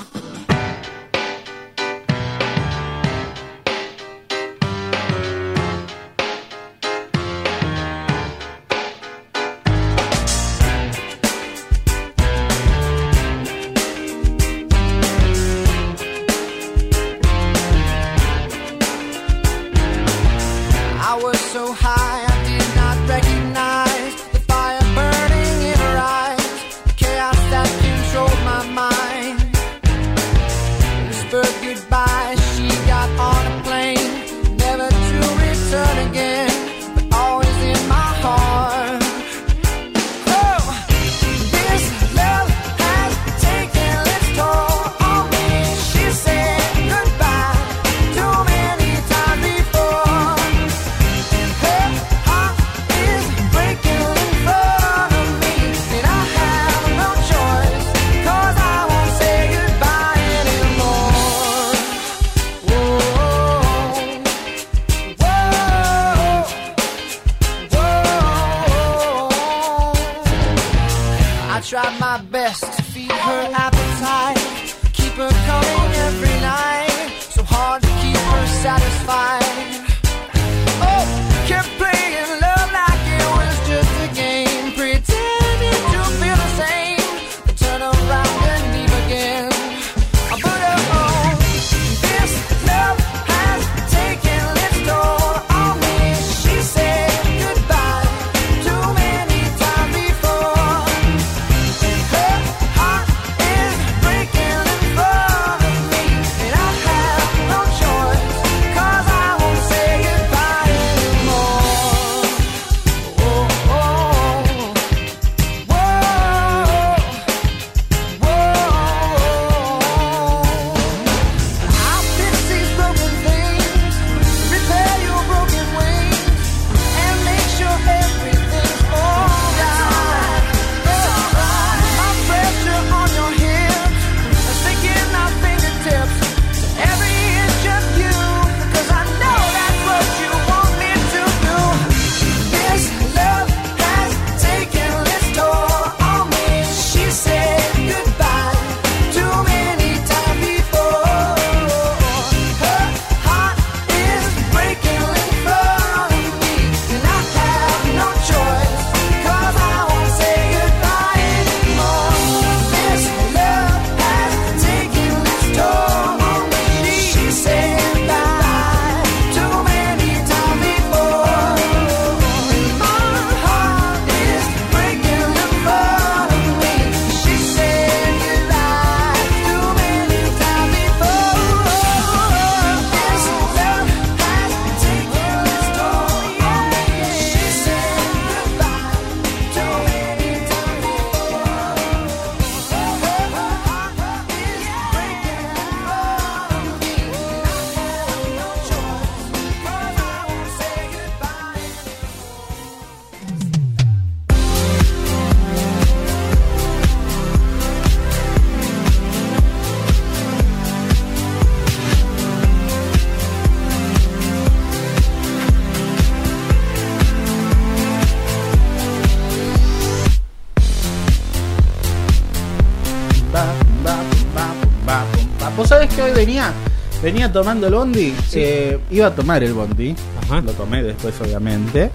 tomando el bondi, sí. Eh, iba a tomar el bondi, lo tomé después obviamente,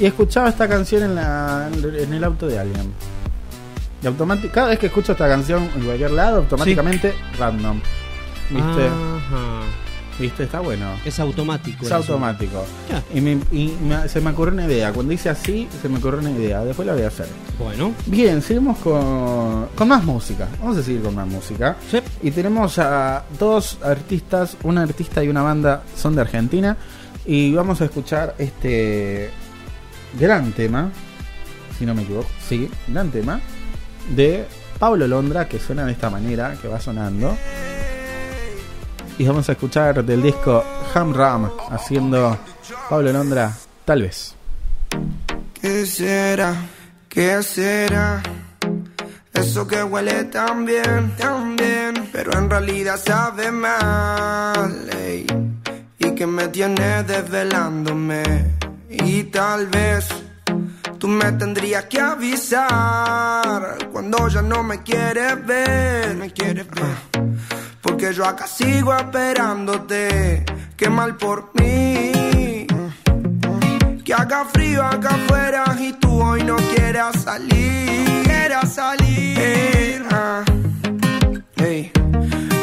y escuchaba esta canción en, la, en el auto de alguien. Y automáticamente, cada vez que escucho esta canción en cualquier lado, automáticamente random. ¿Viste? Ajá. ¿Viste? Está bueno. Es automático. Es automático. Ya. Y, me- y me- se me ocurrió una idea. Cuando dice así, se me ocurrió una idea. Después la voy a hacer. Bueno. Bien, seguimos con, con más música. Vamos a seguir con más música. Sí. Y tenemos a dos artistas, una artista y una banda son de Argentina. Y vamos a escuchar este gran tema, si no me equivoco, sí, gran tema, de Pablo Londra, que suena de esta manera, que va sonando. Y vamos a escuchar del disco Ham Ram, haciendo Pablo Londra, tal vez. ¿Qué será? ¿Qué será? Eso que huele tan bien, tan bien, pero en realidad sabe mal. ey. Y que me tiene desvelándome. Y tal vez tú me tendrías que avisar cuando ya no me quieres ver. Me quieres ver. Porque yo acá sigo esperándote. Qué mal por mí. Que haga frío acá afuera y tú hoy no quieras salir. Quieras salir. ah.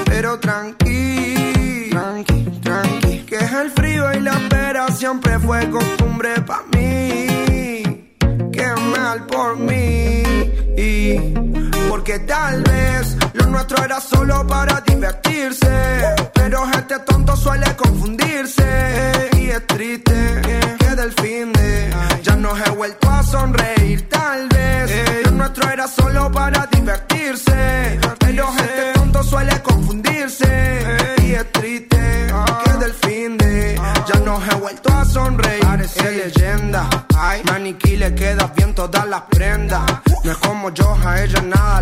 Pero tranqui, tranqui, tranqui. Que es el frío y la espera siempre fue costumbre pa' mí. Qué mal por mí. Porque tal vez lo nuestro era solo para divertirse. Pero este tonto suele confundirse. Y es triste que del fin de ya no he vuelto a sonreír. Tal vez lo nuestro era solo para divertirse. Pero este tonto suele confundirse. Y es triste que del fin de ya no he vuelto a sonreír. Parece leyenda. Maniquí le queda bien todas las prendas. No es como yo, a ella nada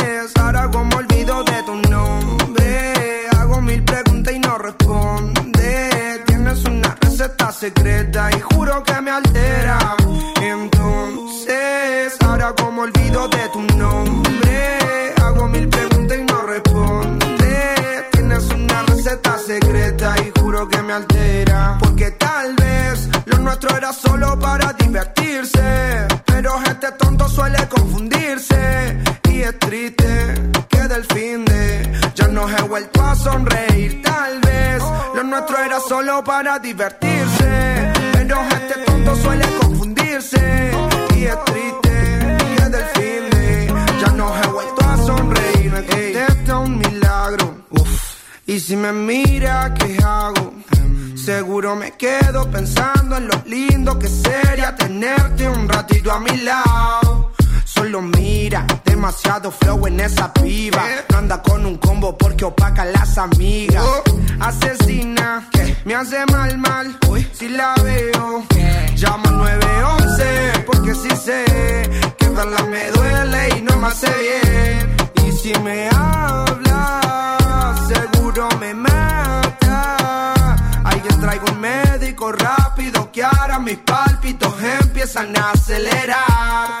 ahora como olvido de tu nombre. Hago mil preguntas y no responde. Tienes una receta secreta y juro que me altera. Entonces, ahora como olvido de tu nombre. Hago mil preguntas y no responde. Tienes una receta secreta y juro que me altera. Porque tal vez lo nuestro era solo para divertirse. Pero este tonto suele confundirse. Y es triste que del fin de ya no he vuelto a sonreír. Tal vez lo nuestro era solo para divertirse. Pero este tonto suele confundirse. Y es triste que del fin de ya no he vuelto a sonreír. Me contesta un milagro. Y si me mira, ¿qué hago? Seguro me quedo pensando en lo lindo que sería tenerte un ratito a mi lado. Solo mira, demasiado flow en esa piba. No anda con un combo porque opaca las amigas. Asesina, me hace mal, mal. Si la veo, llamo al 911 porque sí sé que verla me duele y no me hace bien. Y si me habla, seguro me mata. Alguien traigo un médico rápido que ahora mis pálpitos empiezan a acelerar.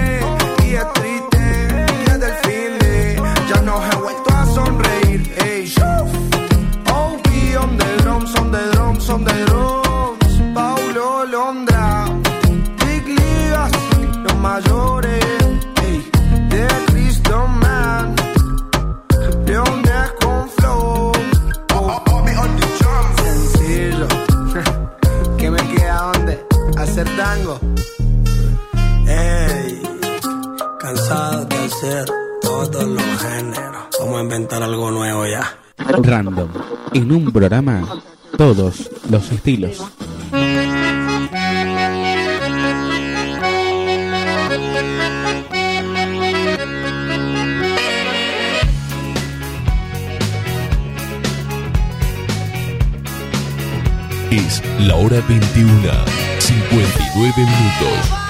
programa todos los estilos. Es la hora 21, 59 minutos.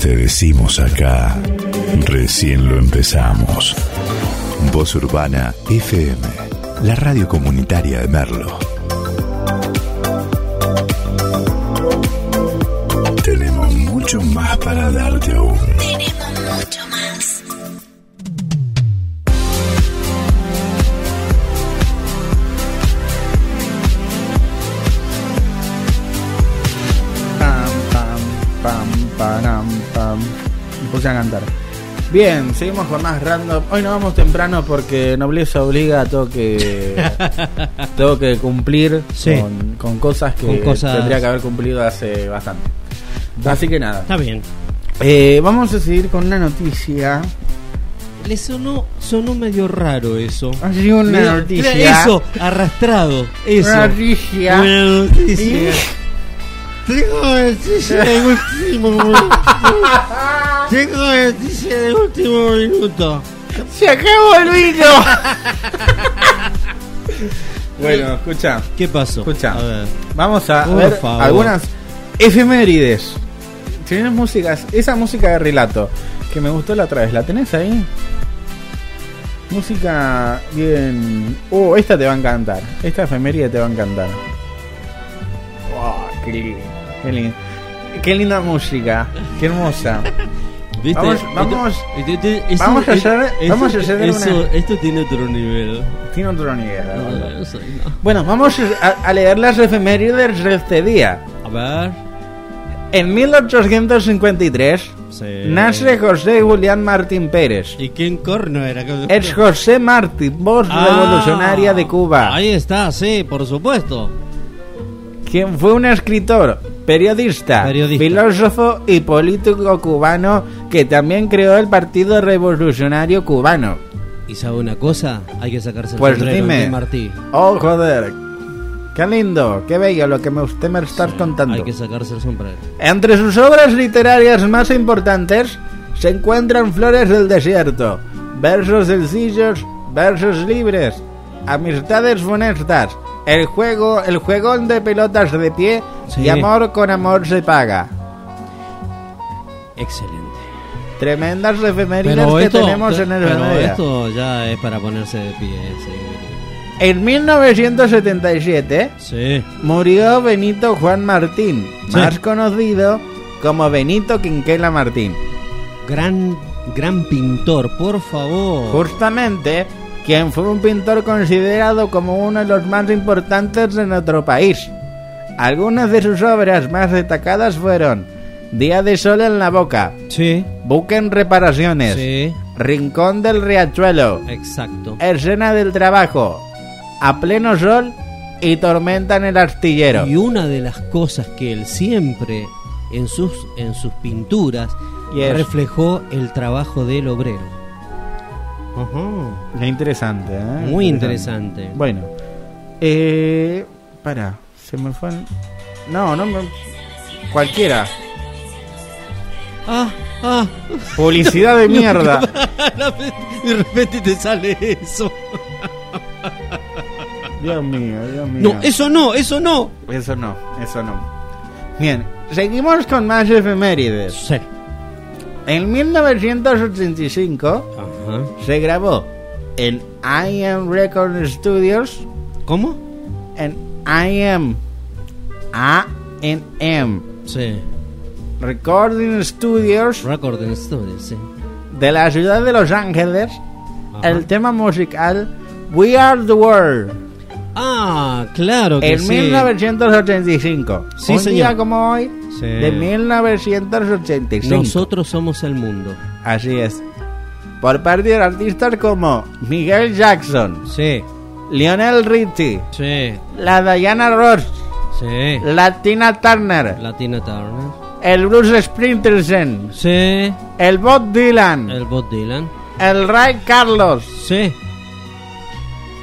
Te decimos acá, recién lo empezamos. Voz Urbana FM, la radio comunitaria de Merlo. Tenemos mucho más para darte aún. Pam, pam. Me puse a cantar. Bien, seguimos con más random. Hoy no vamos temprano porque nobleza obliga, tengo que <laughs> tengo que cumplir Sí. con, con cosas que Con cosas- tendría que haber cumplido hace bastante. Así que nada. Está bien. Eh, vamos a seguir con una noticia. Le sonó, sonó medio raro eso. Así una Medio- noticia. Eso, arrastrado. Eso. Una noticia. Una noticia. Tengo noticia de último momento. Chicos, dice de último minuto. ¡Se acabó el vino! bueno, escucha. ¿Qué pasó? Escucha. A ver. Vamos a Por ver favor. algunas efemérides. Tienes músicas, esa música de relato que me gustó la otra vez, ¿la tenés ahí? Música bien. Oh, esta te va a encantar. Esta efeméride te va a encantar. Wow, qué lindo. Qué, lindo. Qué linda música. Qué hermosa. ¿Viste? Vamos, vamos, esto- eso- vamos a hacer, eso- vamos a hacer eso- una. Esto tiene otro nivel. Tiene otro nivel. No, eso no. Bueno, vamos a, a leer las efemérides de este día. A ver. En 1853 Sí. nace José Julián Martín Pérez. ¿Y quién corno era? Es José Martín, voz Ah, revolucionaria de Cuba, Ahí está, sí, por supuesto. quien fue un escritor, periodista, Periodista. filósofo y político cubano que también creó el Partido Revolucionario Cubano. ¿Y sabe una cosa? Hay que sacarse el Pues sombrero dime. de Martí. Oh, joder. Qué lindo, qué bello lo que me, usted me está contando. Hay que sacarse el sombrero. Entre sus obras literarias más importantes se encuentran Flores del Desierto, versos sencillos, versos libres, amistades funestas, el juego, el juegón de pelotas de pie Sí. y amor con amor se paga. Excelente. Tremendas efemérides que esto, tenemos en el pero esto ya es para ponerse de pie. Sí. En 1977 Sí. murió Benito Juan Martín, más conocido como Benito Quinquela Martín. Gran, gran pintor, por favor. Justamente, quien fue un pintor considerado como uno de los más importantes de nuestro país. Algunas de sus obras más destacadas fueron Día de Sol en la Boca, Sí. Buque en Reparaciones, Sí. Rincón del Riachuelo, Exacto. Escena del Trabajo, A Pleno Sol y Tormenta en el Astillero. Y una de las cosas que él siempre en sus, en sus pinturas Yes. reflejó el trabajo del obrero. Ajá. Qué interesante, ¿eh? Muy interesante. Bueno, eh. Para, se me fue. No, no me. Cualquiera. Ah, ah. Publicidad de <laughs> mierda. <laughs> de repente te sale eso. Dios mío, Dios mío. No, eso no, eso no. Eso no, eso no. Bien, seguimos con más efemérides. Sí. En 1985 Ajá. se grabó en IM Record Studios. ¿Cómo? En IM. A-N-M. Sí. Recording Studios Recording Studios, sí. de la ciudad de Los Ángeles. Ajá. El tema musical We Are the World. Ah, claro que En sí. 1985. Sí, un señor. día como hoy, Sí. de 1985. Nosotros somos el mundo. Así es. Por parte de artistas como Miguel Jackson, Sí, Lionel Richie, sí, la Diana Ross, sí. la Tina Turner, Latina Turner. el Bruce Springsteen, Sí. el Bob Dylan, El Bob Dylan. el Ray Carlos, Sí.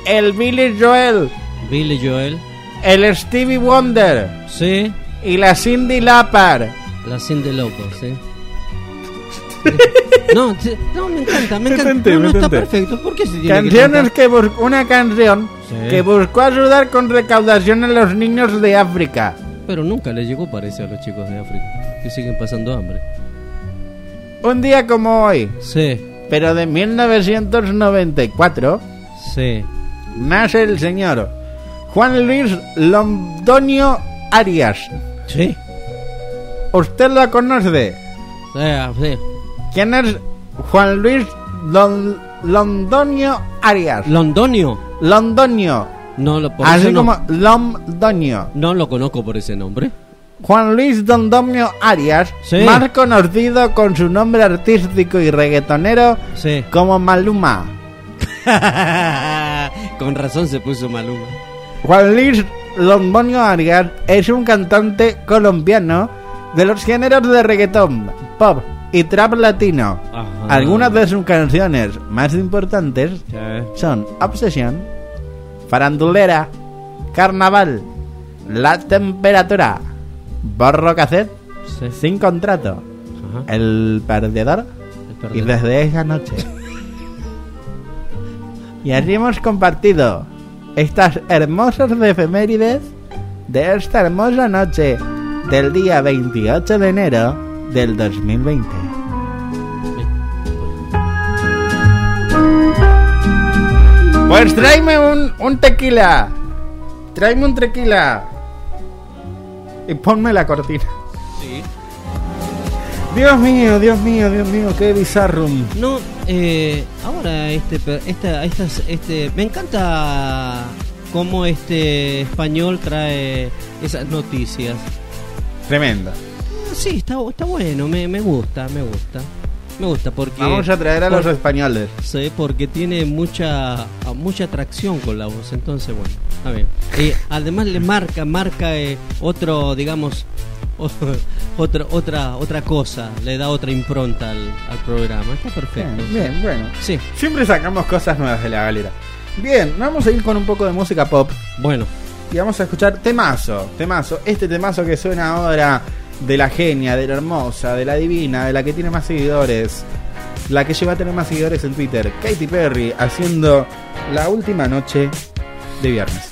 el Billy Joel, Billy Joel. el Stevie Wonder Sí. y la Cindy Lapar. La Cindy Lauper, sí. <laughs> No, no, me encanta, me encanta. no, está perfecto. ¿Por qué se tiene Canciones que que una canción Sí. que buscó ayudar con recaudación a los niños de África. Pero nunca le llegó, parece, a los chicos de África. Que siguen pasando hambre. Un día como hoy, Sí, pero de 1994, sí. nace el señor Juan Luis Londonio Arias. Sí. ¿Usted lo conoce? Sí, ah, sí. ¿Quién es Juan Luis Lon- Londonio Arias? Londonio. Londonio. No lo por Así no- como Londonio. No lo conozco por ese nombre. Juan Luis Londonio Arias, Sí. más conocido con su nombre artístico y reggaetonero Sí. como Maluma. <laughs> Con razón se puso Maluma. Juan Luis Londonio Arias es un cantante colombiano de los géneros de reggaetón, pop y trap latino. Ajá. Algunas de sus canciones más importantes Sí. son Obsesión, Farandulera, Carnaval, La Temperatura, Borro Cassette, Sí. Sin Contrato, El perdedor. Y desde esa noche. <laughs> y así hemos compartido estas hermosas efemérides de esta hermosa noche del día 28 de enero del 2020. Pues tráeme un, un tequila. Tráeme un tequila. Y ponme la cortina. Sí. Dios mío, Dios mío, Dios mío, qué bizarro. No, eh, ahora este, per- esta, estas, este, me encanta cómo este español trae esas noticias. Tremendo. Sí, está, está bueno, me, me gusta, me gusta. Me gusta porque... Vamos a traer a los españoles. Sí, porque tiene mucha mucha atracción con la voz, entonces bueno, está bien. Y además le marca, marca eh, otro, digamos, o- <laughs> otra otra otra cosa, le da otra impronta al, al programa. Está perfecto. Bien, bien, bueno. Sí. Siempre sacamos cosas nuevas de la galera. Bien, vamos a ir con un poco de música pop. Bueno. Y vamos a escuchar temazo, temazo. Este temazo que suena ahora de la genia, de la hermosa, de la divina, de la que tiene más seguidores. La que lleva a tener más seguidores en Twitter. Katy Perry haciendo la última noche de viernes.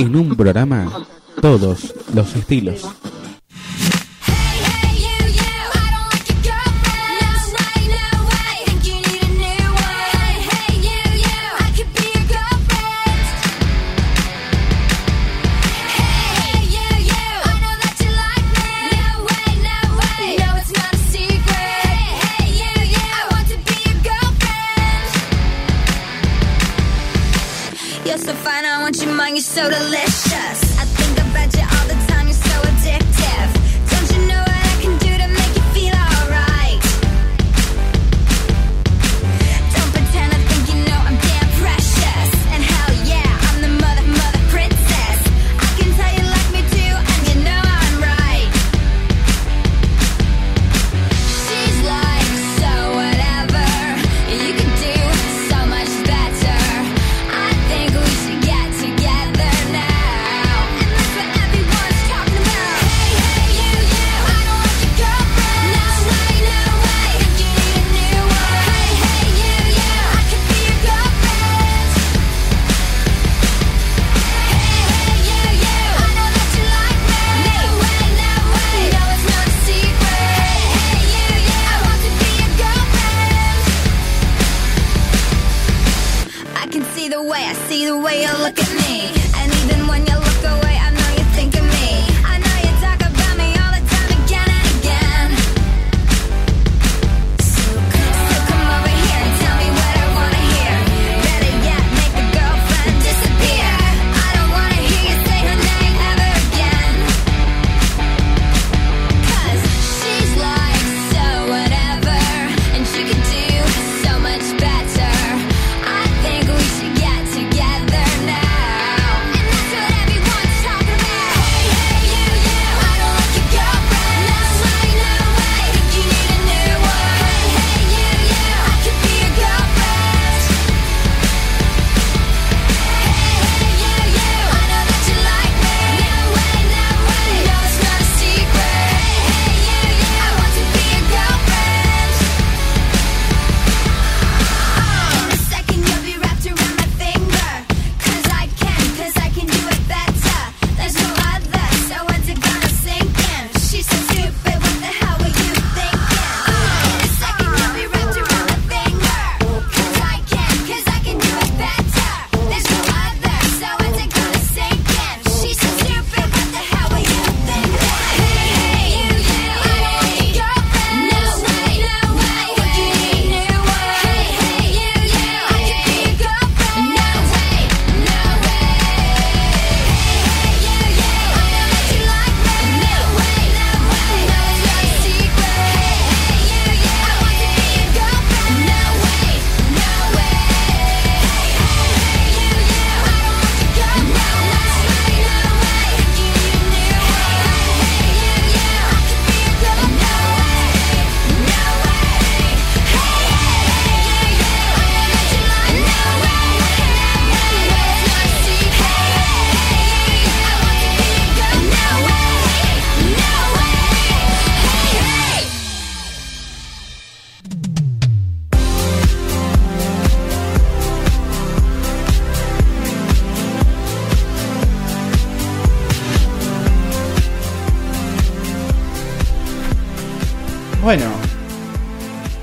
en un programa todos los estilos.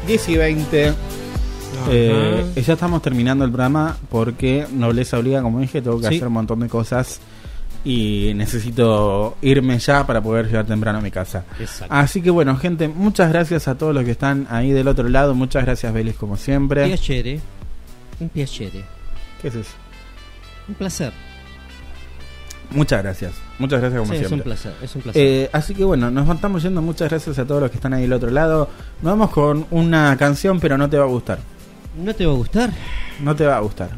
10 y 20. Eh, ya estamos terminando el programa porque nobleza obliga, como dije, tengo que hacer un montón de cosas y necesito irme ya para poder llegar temprano a mi casa. Así que bueno, gente, muchas gracias a todos los que están ahí del otro lado. Muchas gracias, Vélez, como siempre. Un piacere. Un piacere. ¿Qué es eso? Un placer. Muchas gracias. Muchas gracias, como siempre. Es un placer. Es un placer. Eh, así que bueno, nos estamos yendo. Muchas gracias a todos los que están ahí del otro lado. Nos vamos con una canción, pero no te va a gustar. ¿No te va a gustar? No te va a gustar.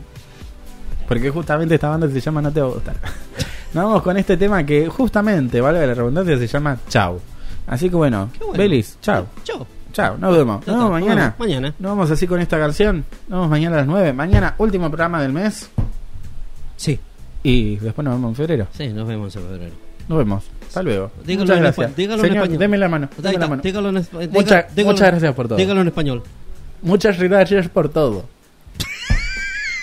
Porque justamente esta banda se llama No te va a gustar. <laughs> nos vamos con este tema que justamente, vale la redundancia, se llama Chau. Así que bueno, bueno. Belis, chau. Chau. Chao, nos vemos. Nos vemos mañana. Mañana. Nos vamos así con esta canción. Nos vemos mañana a las 9. Mañana, último programa del mes. Sí. Y después nos vemos en febrero. Sí, nos vemos en febrero. Nos vemos. Hasta luego. Dígalo muchas en gracias. Dígalo Señor, en español. Deme la mano. Deme. Dígalo en español. Muchas gracias por todo. Dígalo en español. Muchas gracias por todo.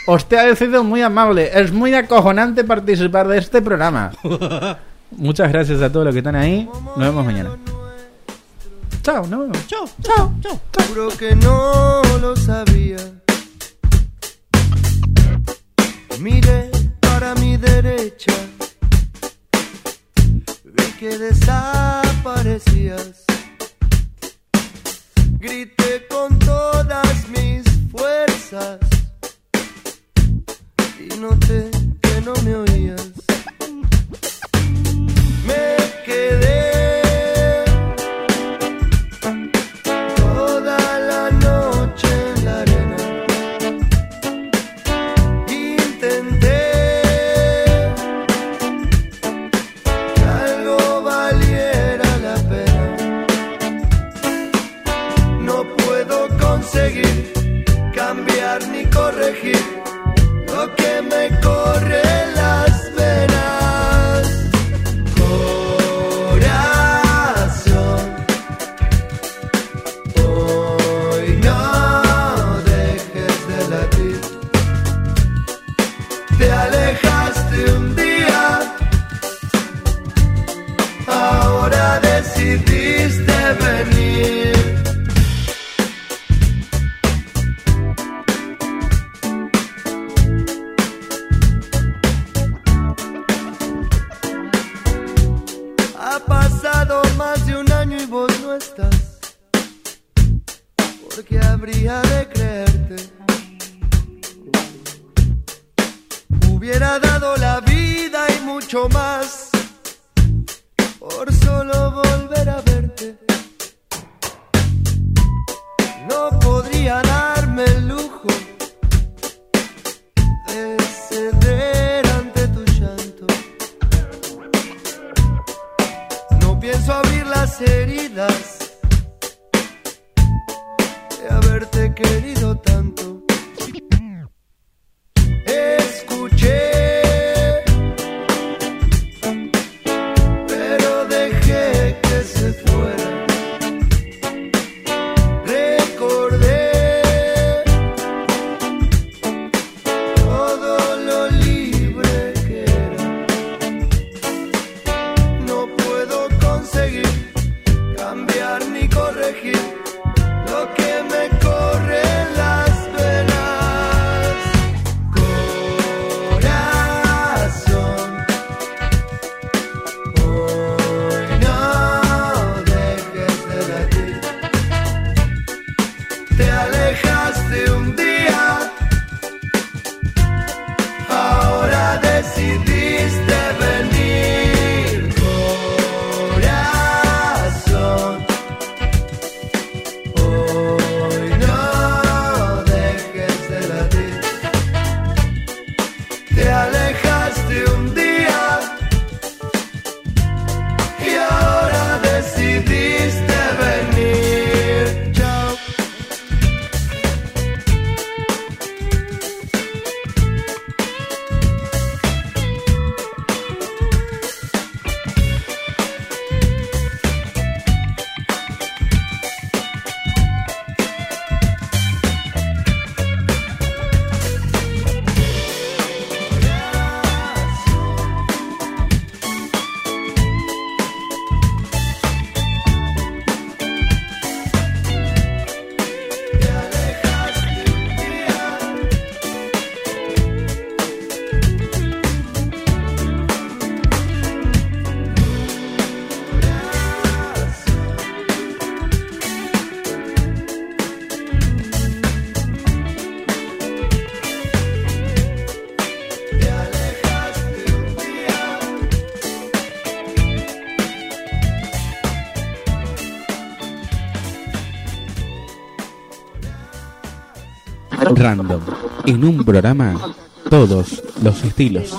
Usted ha sido muy amable. Es muy acojonante participar de este programa. <laughs> Muchas gracias a todos los que están ahí. Nos vemos mañana. Chao, nos vemos. Chao, chao, chao. Juro que no lo sabía. Mire para mi derecha. Vi que desaparecías. Grité con todas mis fuerzas. Y noté que no me oías. Ni Random. En un programa, todos los estilos.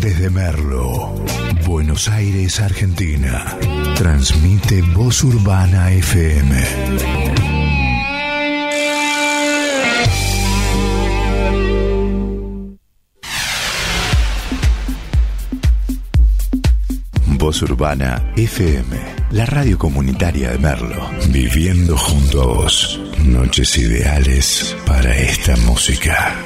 Desde Merlo, Buenos Aires, Argentina. Transmite Voz Urbana FM. Voz Urbana FM la radio comunitaria de Merlo. Viviendo junto a vos. Noches ideales para esta música.